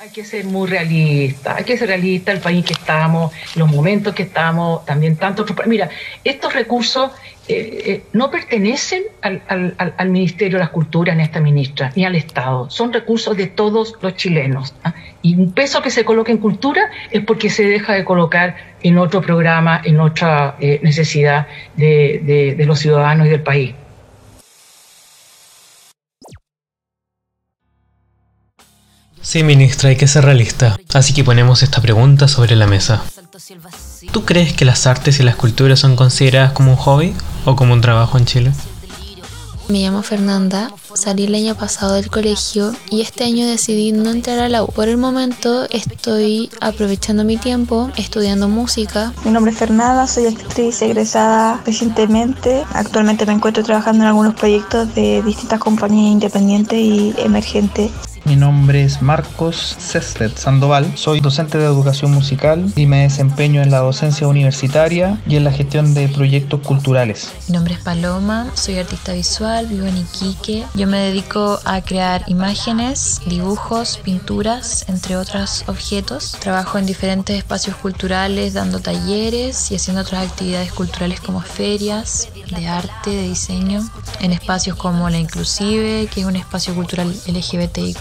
Hay que ser muy realista, hay que ser realista el país que estamos, los momentos que estamos, también tantos. Mira, estos recursos eh, eh, no pertenecen al, Ministerio de las Culturas, ni a esta ministra, ni al Estado. Son recursos de todos los chilenos. ¿ah? Y un peso que se coloca en cultura es porque se deja de colocar en otro programa, en otra eh, necesidad de los ciudadanos y del país. Sí, ministra, hay que ser realista. Así que ponemos esta pregunta sobre la mesa. ¿Tú crees que las artes y las culturas son consideradas como un hobby o como un trabajo en Chile? Me llamo Fernanda, salí el año pasado del colegio y este año decidí no entrar a la U. Por el momento estoy aprovechando mi tiempo estudiando música. Mi nombre es Fernanda, soy actriz egresada recientemente. Actualmente me encuentro trabajando en algunos proyectos de distintas compañías independientes y emergentes. Mi nombre es Marcos César Sandoval, soy docente de educación musical y me desempeño en la docencia universitaria y en la gestión de proyectos culturales. Mi nombre es Paloma, soy artista visual, vivo en Iquique. Yo me dedico a crear imágenes, dibujos, pinturas, entre otros objetos. Trabajo en diferentes espacios culturales dando talleres y haciendo otras actividades culturales como ferias de arte, de diseño, en espacios como La Inclusive, que es un espacio cultural LGBTIQ.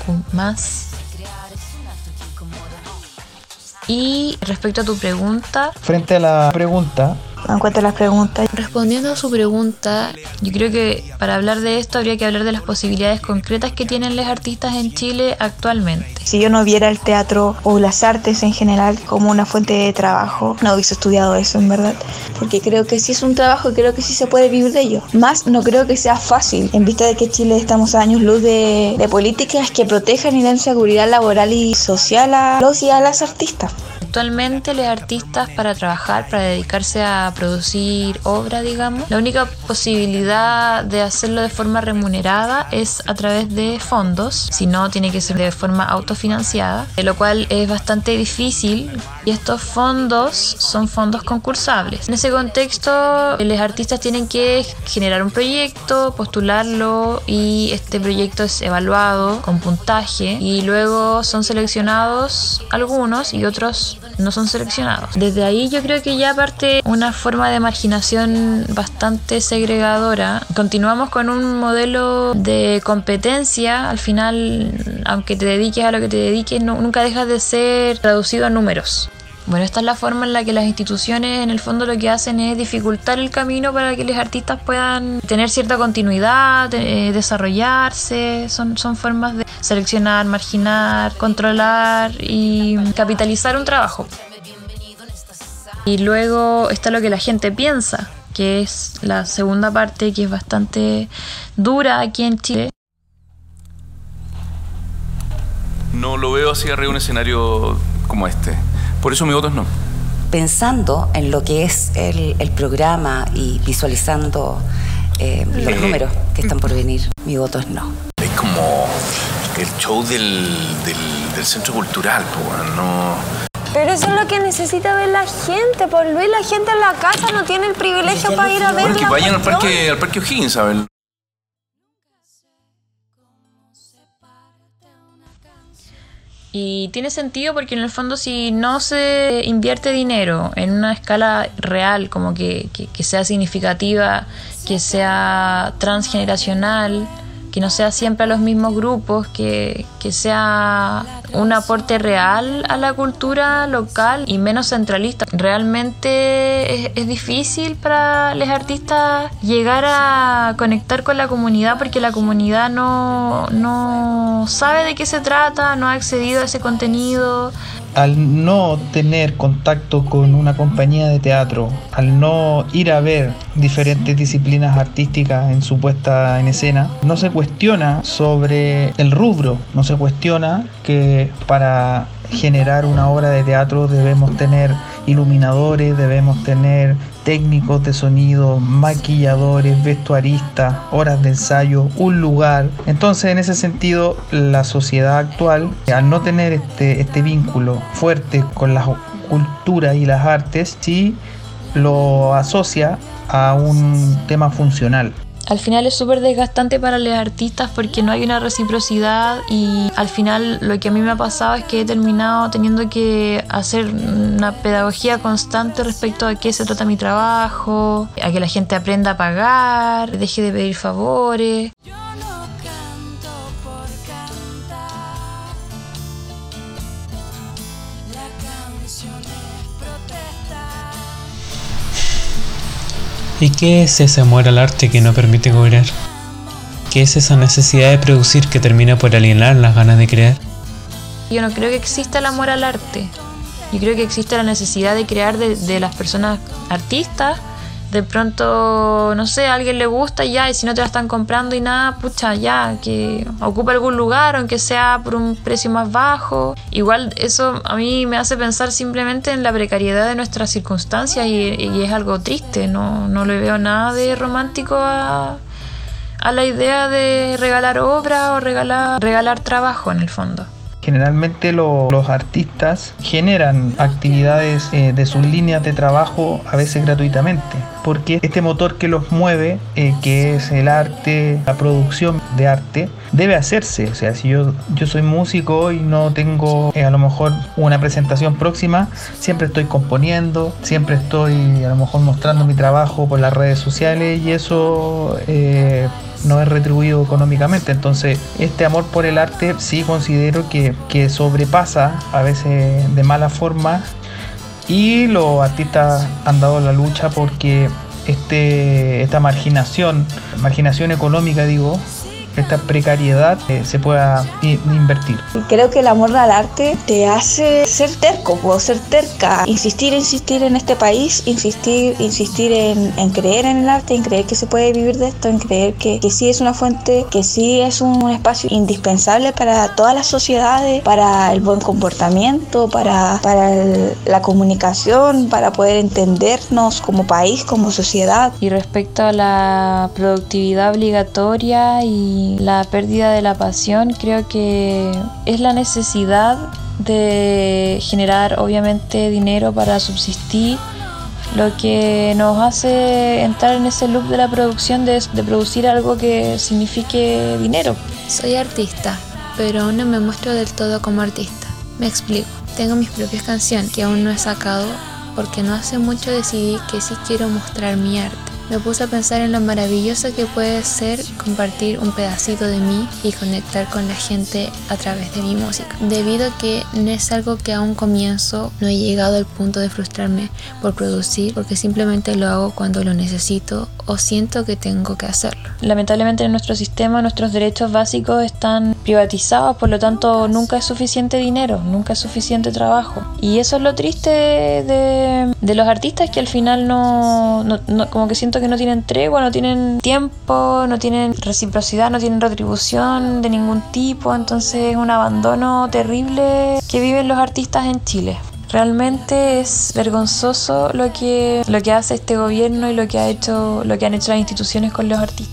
Y respecto a tu pregunta. Frente a la pregunta, en cuanto a las preguntas. Respondiendo a su pregunta, yo creo que para hablar de esto habría que hablar de las posibilidades concretas que tienen los artistas en Chile actualmente. Si yo no viera el teatro o las artes en general como una fuente de trabajo, no hubiese estudiado eso en verdad. Porque creo que sí es un trabajo y creo que sí se puede vivir de ello. Más no creo que sea fácil, en vista de que Chile estamos a años luz de, de políticas que protejan y den seguridad laboral y social a los y a las artistas. Actualmente los artistas para trabajar, para dedicarse a producir obra, digamos, la única posibilidad de hacerlo de forma remunerada es a través de fondos, si no tiene que ser de forma autofinanciada, lo cual es bastante difícil y estos fondos son fondos concursables. En ese contexto, los artistas tienen que generar un proyecto, postularlo y este proyecto es evaluado con puntaje y luego son seleccionados algunos y otros no son seleccionados. Desde ahí yo creo que ya parte una forma de marginación bastante segregadora. Continuamos con un modelo de competencia, al final, aunque te dediques a lo que te dediques, nunca dejas de ser traducido a números. Bueno, esta es la forma en la que las instituciones en el fondo lo que hacen es dificultar el camino para que los artistas puedan tener cierta continuidad, eh, desarrollarse. Son, son formas de seleccionar, marginar, controlar y capitalizar un trabajo. Y luego está lo que la gente piensa, que es la segunda parte que es bastante dura aquí en Chile. No lo veo así arriba un escenario como este. Por eso mi voto es no. Pensando en lo que es el, programa y visualizando eh, los números que están por venir, mi voto es no. Es como el show del, centro cultural, pues, no. Pero eso es lo que necesita ver la gente, por ver la gente en la casa no tiene el privilegio para ir a ver. que vayan al parque, al parque O'Higgins a Y tiene sentido porque en el fondo si no se invierte dinero en una escala real, como que, que, sea significativa, que sea transgeneracional, que no sea siempre a los mismos grupos, que, que sea un aporte real a la cultura local y menos centralista. Realmente es, difícil para los artistas llegar a conectar con la comunidad porque la comunidad no, no sabe de qué se trata, no ha accedido a ese contenido, al no tener contacto con una compañía de teatro, al no ir a ver diferentes disciplinas artísticas en su puesta en escena, no se cuestiona sobre el rubro, no se cuestiona que para generar una obra de teatro debemos tener iluminadores, debemos tener técnicos de sonido, maquilladores, vestuaristas, horas de ensayo, un lugar. Entonces, en ese sentido, la sociedad actual, al no tener este, este vínculo fuerte con la cultura y las artes, sí lo asocia a un tema funcional. Al final es súper desgastante para los artistas porque no hay una reciprocidad y al final lo que a mí me ha pasado es que he terminado teniendo que hacer una pedagogía constante respecto a qué se trata mi trabajo, a que la gente aprenda a pagar, deje de pedir favores. ¿Y qué es ese amor al arte que no permite cobrar? ¿Qué es esa necesidad de producir que termina por alienar las ganas de crear? Yo no creo que exista el amor al arte. Yo creo que existe la necesidad de crear de, de las personas artistas de pronto, no sé, a alguien le gusta y ya, y si no te la están comprando y nada, pucha, ya, que ocupe algún lugar, aunque sea por un precio más bajo. Igual eso a mí me hace pensar simplemente en la precariedad de nuestras circunstancias y, es algo triste, no, no le veo nada de romántico a, a la idea de regalar obra o regalar, regalar trabajo en el fondo. Generalmente los artistas generan actividades eh, de sus líneas de trabajo a veces gratuitamente, porque este motor que los mueve, eh, que es el arte, la producción de arte, debe hacerse. O sea, si yo, yo soy músico y no tengo eh, a lo mejor una presentación próxima, siempre estoy componiendo, siempre estoy a lo mejor mostrando mi trabajo por las redes sociales y eso no es retribuido económicamente. Entonces, este amor por el arte sí considero que, que sobrepasa a veces de mala forma y los artistas han dado la lucha porque este, esta marginación, marginación económica digo, esta precariedad eh, se pueda invertir. Creo que el amor al arte te hace ser terco, puedo ser terca, insistir, insistir en este país, insistir, insistir en, en, creer en el arte, en creer que se puede vivir de esto, en creer que, que sí es una fuente, que sí es un, espacio indispensable para todas las sociedades, para el buen comportamiento, para, para la comunicación, para poder entendernos como país, como sociedad. Y respecto a la productividad obligatoria y la pérdida de la pasión creo que es la necesidad de generar obviamente dinero para subsistir lo que nos hace entrar en ese loop de la producción de, de, producir algo que signifique dinero. Soy artista, pero aún no me muestro del todo como artista. Me explico. Tengo mis propias canciones que aún no he sacado porque no hace mucho decidí que sí quiero mostrar mi arte me puse a pensar en lo maravilloso que puede ser compartir un pedacito de mí y conectar con la gente a través de mi música. Debido a que no es algo que aún comienzo, no he llegado al punto de frustrarme por producir, porque simplemente lo hago cuando lo necesito o siento que tengo que hacerlo. Lamentablemente en nuestro sistema nuestros derechos básicos están privatizados, por lo tanto nunca es suficiente dinero, nunca es suficiente trabajo. Y eso es lo triste de, de los artistas que al final no, no como que que no tienen tregua, no tienen tiempo, no tienen reciprocidad, no tienen retribución de ningún tipo, entonces es un abandono terrible que viven los artistas en Chile. Realmente es vergonzoso lo que, lo que hace este gobierno y lo que, ha hecho, lo que han hecho las instituciones con los artistas.